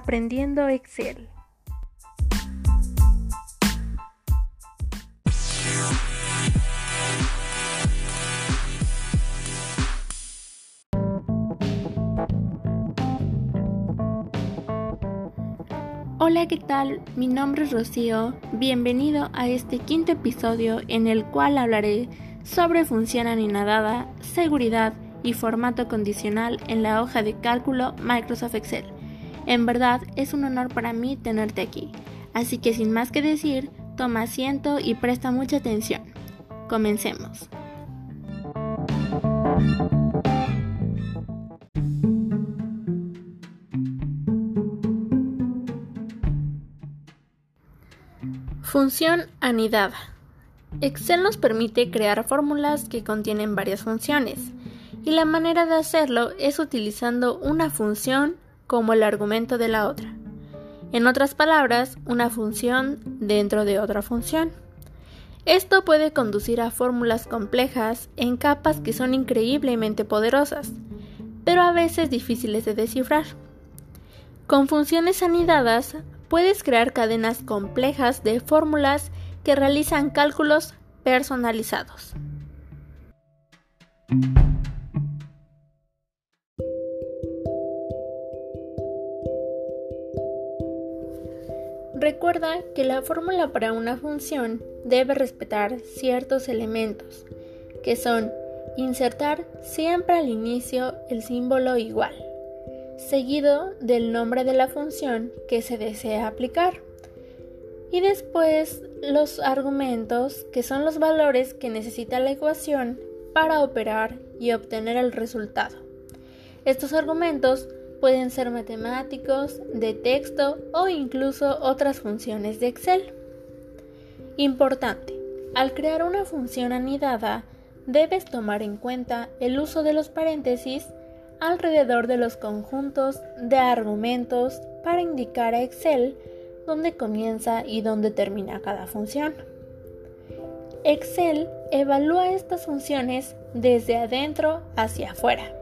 Aprendiendo Excel. Hola, ¿qué tal? Mi nombre es Rocío. Bienvenido a este quinto episodio en el cual hablaré sobre función anonadada, seguridad y formato condicional en la hoja de cálculo Microsoft Excel. En verdad es un honor para mí tenerte aquí, así que sin más que decir, toma asiento y presta mucha atención. Comencemos. Función anidada. Excel nos permite crear fórmulas que contienen varias funciones, y la manera de hacerlo es utilizando una función como el argumento de la otra. En otras palabras, una función dentro de otra función. Esto puede conducir a fórmulas complejas en capas que son increíblemente poderosas, pero a veces difíciles de descifrar. Con funciones anidadas puedes crear cadenas complejas de fórmulas que realizan cálculos personalizados. Recuerda que la fórmula para una función debe respetar ciertos elementos, que son insertar siempre al inicio el símbolo igual, seguido del nombre de la función que se desea aplicar, y después los argumentos, que son los valores que necesita la ecuación para operar y obtener el resultado. Estos argumentos Pueden ser matemáticos, de texto o incluso otras funciones de Excel. Importante, al crear una función anidada, debes tomar en cuenta el uso de los paréntesis alrededor de los conjuntos de argumentos para indicar a Excel dónde comienza y dónde termina cada función. Excel evalúa estas funciones desde adentro hacia afuera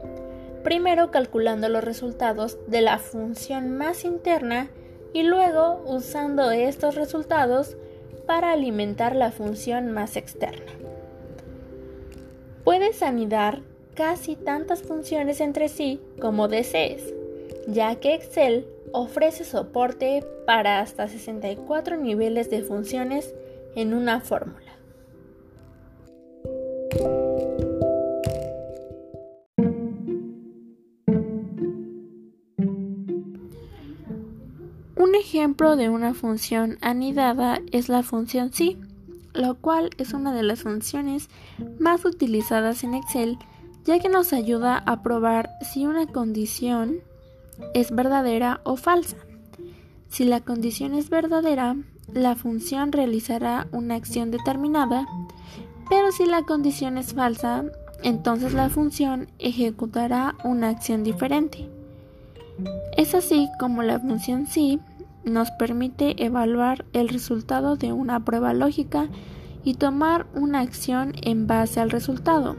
primero calculando los resultados de la función más interna y luego usando estos resultados para alimentar la función más externa. Puedes anidar casi tantas funciones entre sí como desees, ya que Excel ofrece soporte para hasta 64 niveles de funciones en una fórmula. Ejemplo de una función anidada es la función sí, lo cual es una de las funciones más utilizadas en Excel ya que nos ayuda a probar si una condición es verdadera o falsa. Si la condición es verdadera, la función realizará una acción determinada, pero si la condición es falsa, entonces la función ejecutará una acción diferente. Es así como la función sí nos permite evaluar el resultado de una prueba lógica y tomar una acción en base al resultado.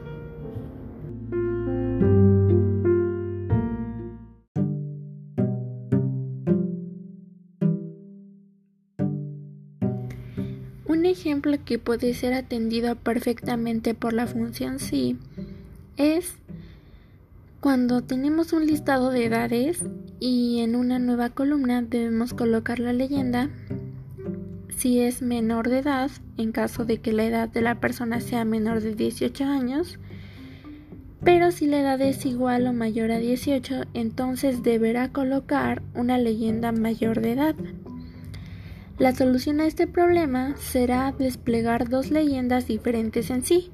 Un ejemplo que puede ser atendido perfectamente por la función sí es cuando tenemos un listado de edades y en una nueva columna debemos colocar la leyenda si es menor de edad, en caso de que la edad de la persona sea menor de 18 años, pero si la edad es igual o mayor a 18, entonces deberá colocar una leyenda mayor de edad. La solución a este problema será desplegar dos leyendas diferentes en sí,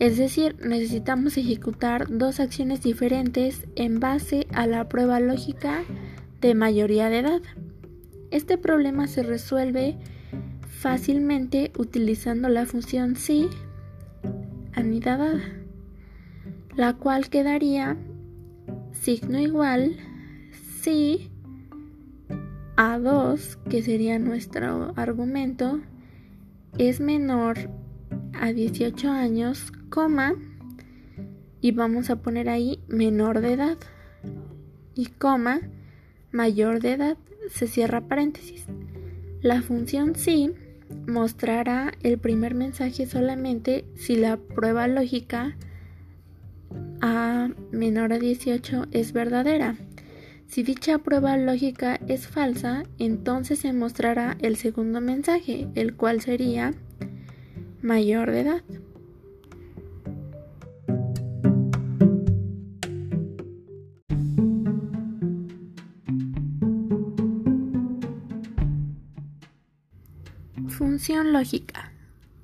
es decir, necesitamos ejecutar dos acciones diferentes en base a la prueba lógica de mayoría de edad. Este problema se resuelve fácilmente utilizando la función si anidada, la cual quedaría signo igual si a2, que sería nuestro argumento, es menor a 18 años, coma, y vamos a poner ahí menor de edad, y coma, mayor de edad, se cierra paréntesis. La función sí mostrará el primer mensaje solamente si la prueba lógica a menor a 18 es verdadera. Si dicha prueba lógica es falsa, entonces se mostrará el segundo mensaje, el cual sería mayor de edad. Función lógica.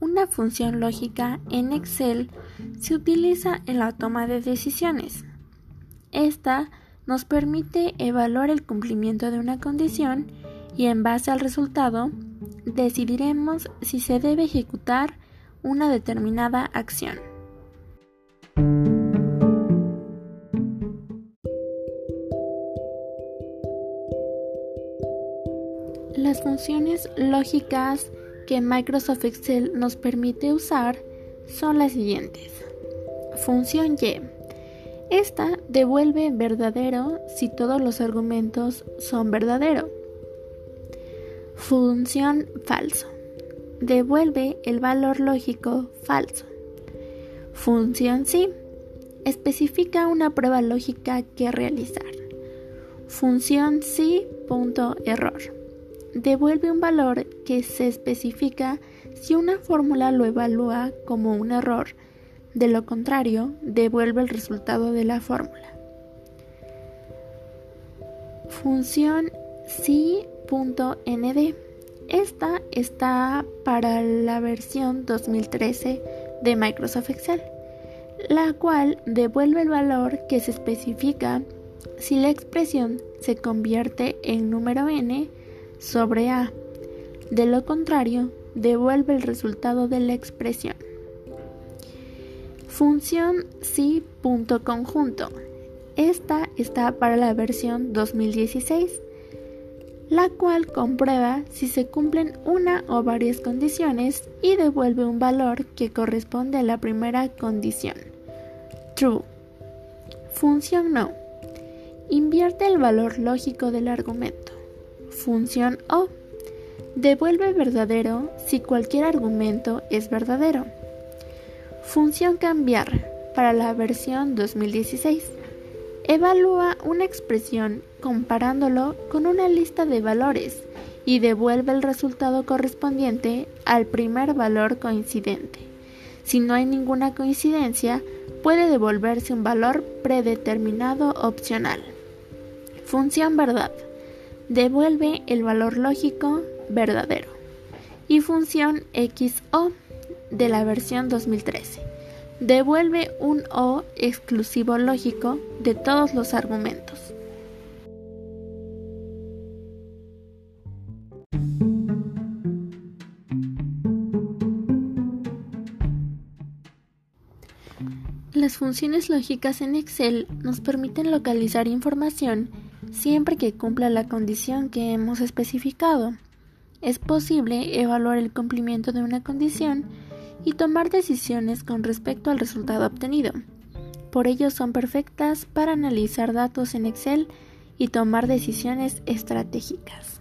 Una función lógica en Excel se utiliza en la toma de decisiones. Esta nos permite evaluar el cumplimiento de una condición y en base al resultado decidiremos si se debe ejecutar una determinada acción. Las funciones lógicas que Microsoft Excel nos permite usar son las siguientes. Función Y. Esta devuelve verdadero si todos los argumentos son verdadero. Función falso. Devuelve el valor lógico falso. Función sí. Especifica una prueba lógica que realizar. Función sí. Punto error. Devuelve un valor que se especifica si una fórmula lo evalúa como un error, de lo contrario, devuelve el resultado de la fórmula. Función si.nd. Esta está para la versión 2013 de Microsoft Excel, la cual devuelve el valor que se especifica si la expresión se convierte en número n sobre a. De lo contrario, devuelve el resultado de la expresión. Función sí punto conjunto. Esta está para la versión 2016, la cual comprueba si se cumplen una o varias condiciones y devuelve un valor que corresponde a la primera condición. True. Función no. Invierte el valor lógico del argumento. Función O Devuelve verdadero si cualquier argumento es verdadero. Función cambiar para la versión 2016. Evalúa una expresión comparándolo con una lista de valores y devuelve el resultado correspondiente al primer valor coincidente. Si no hay ninguna coincidencia, puede devolverse un valor predeterminado opcional. Función verdad. Devuelve el valor lógico verdadero y función XO de la versión 2013. Devuelve un O exclusivo lógico de todos los argumentos. Las funciones lógicas en Excel nos permiten localizar información siempre que cumpla la condición que hemos especificado es posible evaluar el cumplimiento de una condición y tomar decisiones con respecto al resultado obtenido. Por ello son perfectas para analizar datos en Excel y tomar decisiones estratégicas.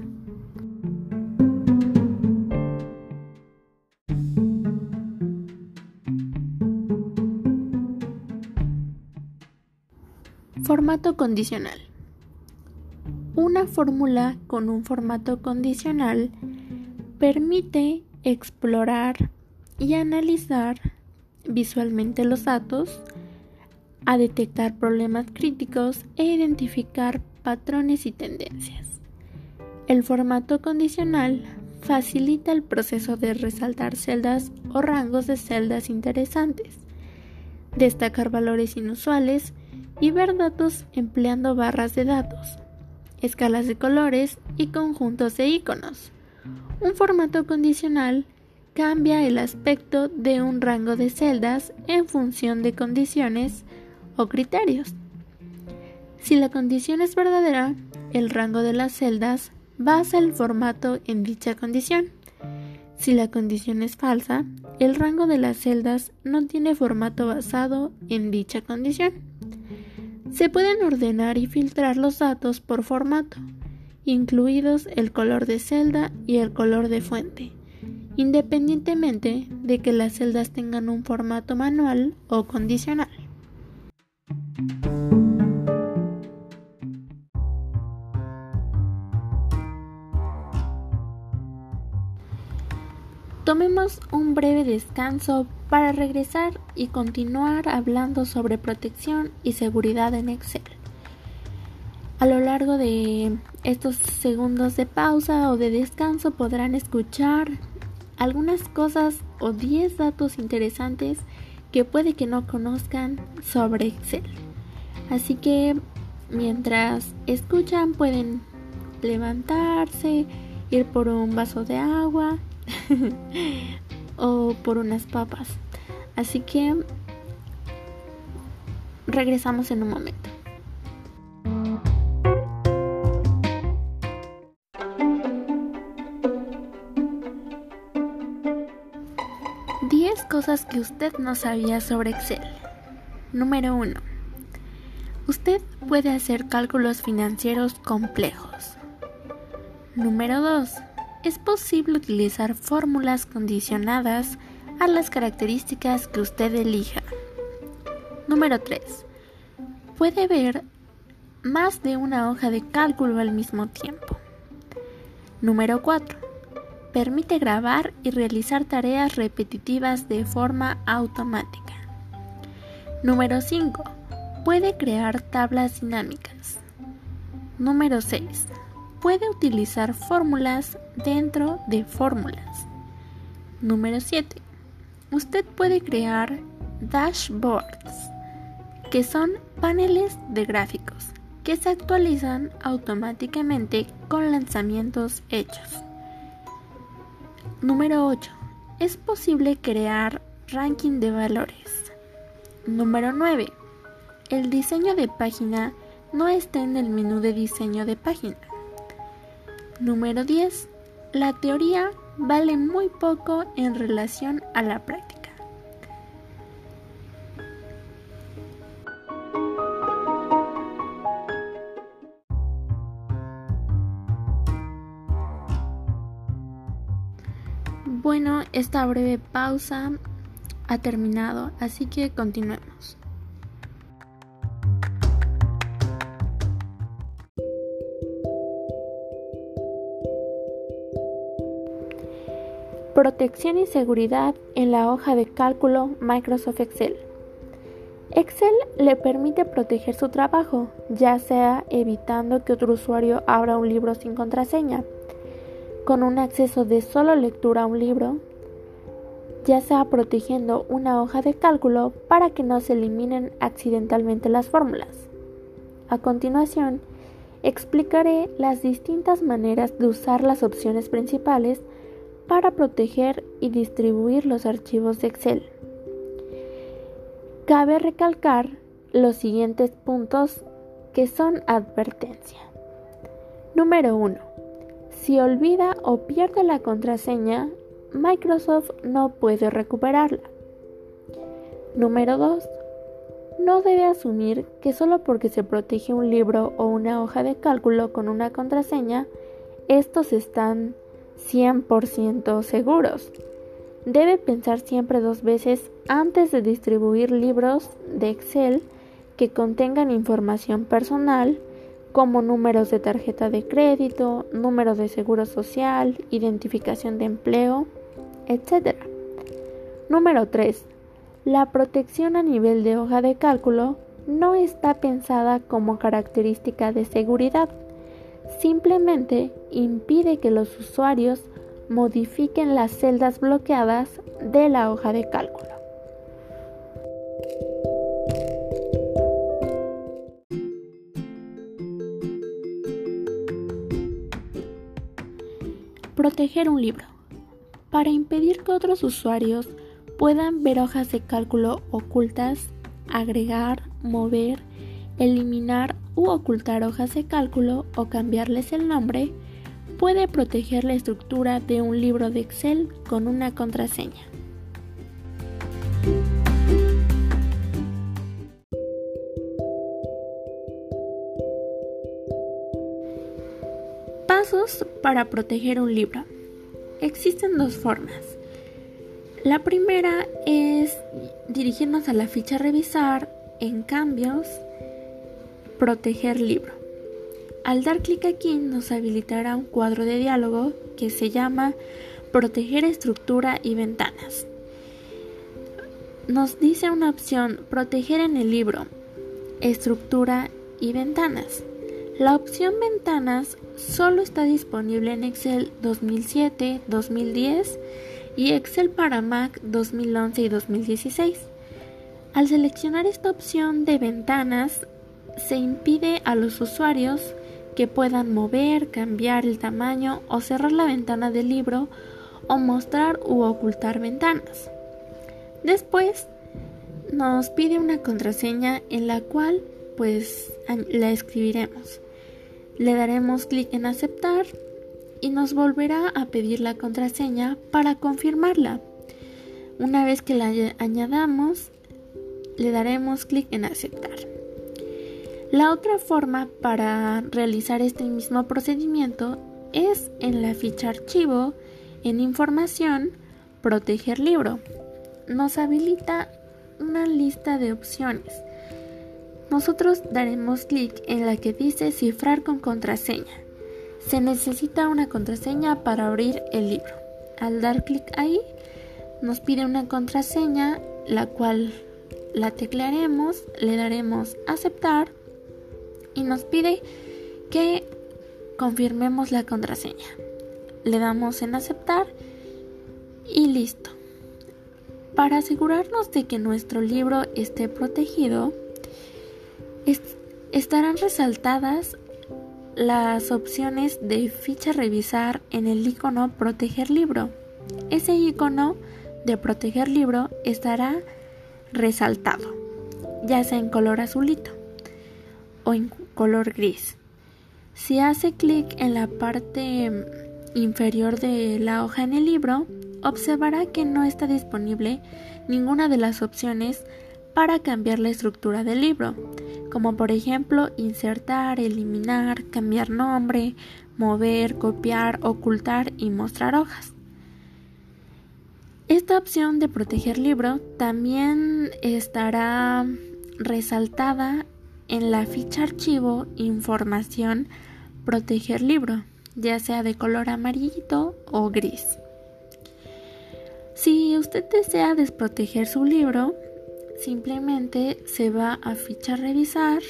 Formato condicional. Una fórmula con un formato condicional permite explorar y analizar visualmente los datos, a detectar problemas críticos e identificar patrones y tendencias. El formato condicional facilita el proceso de resaltar celdas o rangos de celdas interesantes, destacar valores inusuales y ver datos empleando barras de datos escalas de colores y conjuntos de iconos. Un formato condicional cambia el aspecto de un rango de celdas en función de condiciones o criterios. Si la condición es verdadera, el rango de las celdas basa el formato en dicha condición. Si la condición es falsa, el rango de las celdas no tiene formato basado en dicha condición. Se pueden ordenar y filtrar los datos por formato, incluidos el color de celda y el color de fuente, independientemente de que las celdas tengan un formato manual o condicional. Tomemos un breve descanso para regresar y continuar hablando sobre protección y seguridad en Excel. A lo largo de estos segundos de pausa o de descanso podrán escuchar algunas cosas o 10 datos interesantes que puede que no conozcan sobre Excel. Así que mientras escuchan pueden levantarse, ir por un vaso de agua o por unas papas. Así que regresamos en un momento. Cosas que usted no sabía sobre Excel. Número 1. Usted puede hacer cálculos financieros complejos. Número 2 es posible utilizar fórmulas condicionadas a las características que usted elija. Número 3. Puede ver más de una hoja de cálculo al mismo tiempo. Número 4. Permite grabar y realizar tareas repetitivas de forma automática. Número 5. Puede crear tablas dinámicas. Número 6 puede utilizar fórmulas dentro de fórmulas. Número 7. Usted puede crear dashboards, que son paneles de gráficos que se actualizan automáticamente con lanzamientos hechos. Número 8. Es posible crear ranking de valores. Número 9. El diseño de página no está en el menú de diseño de página. Número 10. La teoría vale muy poco en relación a la práctica. Esta breve pausa ha terminado, así que continuemos. Protección y seguridad en la hoja de cálculo Microsoft Excel. Excel le permite proteger su trabajo, ya sea evitando que otro usuario abra un libro sin contraseña, con un acceso de solo lectura a un libro, ya sea protegiendo una hoja de cálculo para que no se eliminen accidentalmente las fórmulas. A continuación, explicaré las distintas maneras de usar las opciones principales para proteger y distribuir los archivos de Excel. Cabe recalcar los siguientes puntos que son advertencia. Número 1. Si olvida o pierde la contraseña, Microsoft no puede recuperarla. Número 2. No debe asumir que solo porque se protege un libro o una hoja de cálculo con una contraseña, estos están 100% seguros. Debe pensar siempre dos veces antes de distribuir libros de Excel que contengan información personal como números de tarjeta de crédito, número de seguro social, identificación de empleo, etc. Número 3. La protección a nivel de hoja de cálculo no está pensada como característica de seguridad simplemente impide que los usuarios modifiquen las celdas bloqueadas de la hoja de cálculo. Proteger un libro. Para impedir que otros usuarios puedan ver hojas de cálculo ocultas, agregar, mover, eliminar u ocultar hojas de cálculo o cambiarles el nombre, puede proteger la estructura de un libro de Excel con una contraseña. Pasos para proteger un libro. Existen dos formas. La primera es dirigirnos a la ficha revisar, en cambios, proteger libro. Al dar clic aquí nos habilitará un cuadro de diálogo que se llama proteger estructura y ventanas. Nos dice una opción proteger en el libro, estructura y ventanas. La opción ventanas solo está disponible en Excel 2007, 2010 y Excel para Mac 2011 y 2016. Al seleccionar esta opción de ventanas, se impide a los usuarios que puedan mover, cambiar el tamaño o cerrar la ventana del libro o mostrar u ocultar ventanas. Después nos pide una contraseña en la cual pues la escribiremos. Le daremos clic en aceptar y nos volverá a pedir la contraseña para confirmarla. Una vez que la añadamos, le daremos clic en aceptar. La otra forma para realizar este mismo procedimiento es en la ficha archivo, en información, proteger libro. Nos habilita una lista de opciones. Nosotros daremos clic en la que dice cifrar con contraseña. Se necesita una contraseña para abrir el libro. Al dar clic ahí, nos pide una contraseña, la cual la teclearemos, le daremos aceptar y nos pide que confirmemos la contraseña. Le damos en aceptar y listo. Para asegurarnos de que nuestro libro esté protegido, estarán resaltadas las opciones de ficha revisar en el icono proteger libro. Ese icono de proteger libro estará resaltado, ya sea en color azulito o en color gris. Si hace clic en la parte inferior de la hoja en el libro, observará que no está disponible ninguna de las opciones para cambiar la estructura del libro, como por ejemplo insertar, eliminar, cambiar nombre, mover, copiar, ocultar y mostrar hojas. Esta opción de proteger libro también estará resaltada en la ficha archivo información proteger libro, ya sea de color amarillito o gris. Si usted desea desproteger su libro, simplemente se va a ficha revisar,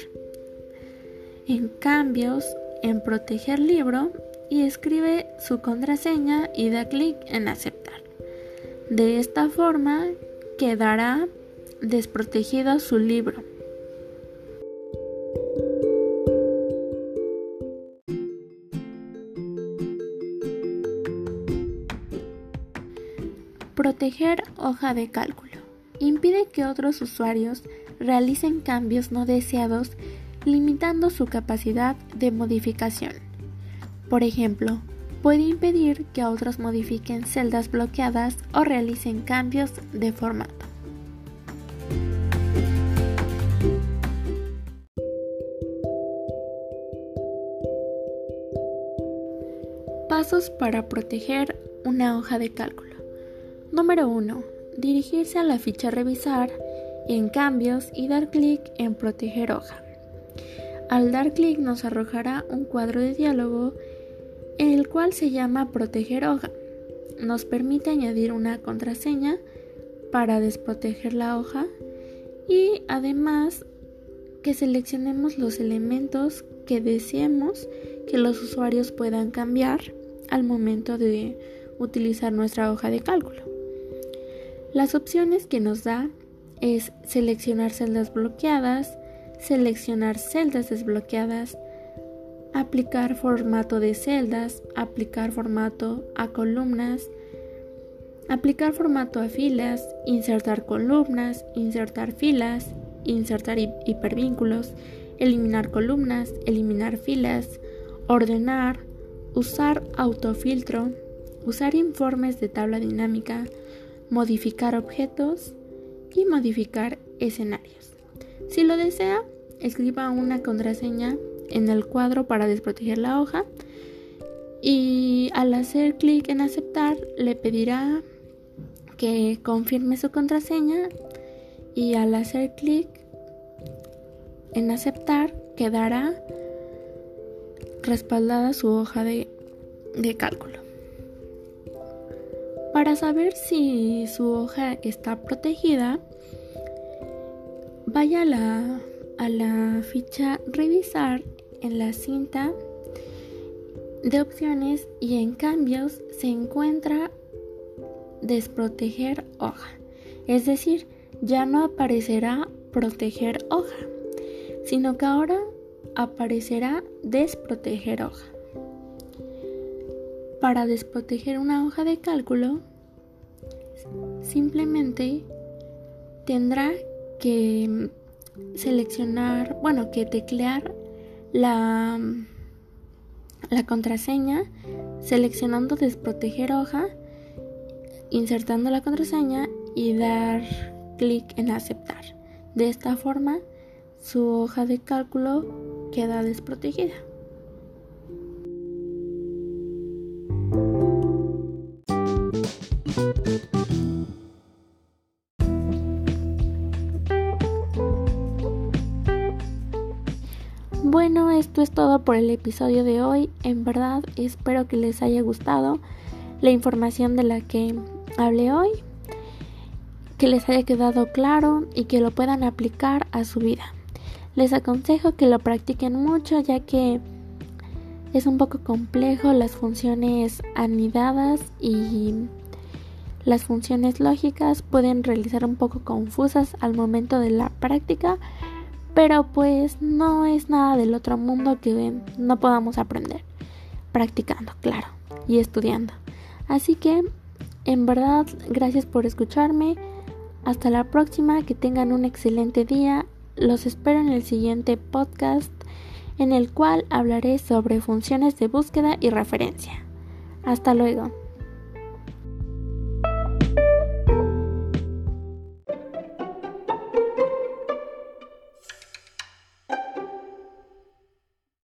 en cambios, en proteger libro y escribe su contraseña y da clic en aceptar. De esta forma quedará desprotegido su libro. Proteger hoja de cálculo. Impide que otros usuarios realicen cambios no deseados limitando su capacidad de modificación. Por ejemplo, puede impedir que otros modifiquen celdas bloqueadas o realicen cambios de formato. Pasos para proteger una hoja de cálculo. Número 1. Dirigirse a la ficha Revisar en Cambios y dar clic en Proteger hoja. Al dar clic nos arrojará un cuadro de diálogo en el cual se llama Proteger hoja. Nos permite añadir una contraseña para desproteger la hoja y además que seleccionemos los elementos que deseemos que los usuarios puedan cambiar al momento de utilizar nuestra hoja de cálculo. Las opciones que nos da es seleccionar celdas bloqueadas, seleccionar celdas desbloqueadas, aplicar formato de celdas, aplicar formato a columnas, aplicar formato a filas, insertar columnas, insertar filas, insertar hipervínculos, eliminar columnas, eliminar filas, ordenar, usar autofiltro, usar informes de tabla dinámica, modificar objetos y modificar escenarios. Si lo desea, escriba una contraseña en el cuadro para desproteger la hoja y al hacer clic en aceptar le pedirá que confirme su contraseña y al hacer clic en aceptar quedará respaldada su hoja de, de cálculo. Para saber si su hoja está protegida, vaya a la, a la ficha revisar en la cinta de opciones y en cambios se encuentra desproteger hoja. Es decir, ya no aparecerá proteger hoja, sino que ahora aparecerá desproteger hoja. Para desproteger una hoja de cálculo, simplemente tendrá que seleccionar, bueno, que teclear la, la contraseña, seleccionando desproteger hoja, insertando la contraseña y dar clic en aceptar. De esta forma, su hoja de cálculo queda desprotegida. Por el episodio de hoy. En verdad espero que les haya gustado la información de la que hablé hoy, que les haya quedado claro y que lo puedan aplicar a su vida. Les aconsejo que lo practiquen mucho ya que es un poco complejo las funciones anidadas y las funciones lógicas pueden realizar un poco confusas al momento de la práctica, pero pues no es nada del otro mundo que no podamos aprender. Practicando, claro, y estudiando. Así que, en verdad, gracias por escucharme. Hasta la próxima, que tengan un excelente día. Los espero en el siguiente podcast en el cual hablaré sobre funciones de búsqueda y referencia. Hasta luego.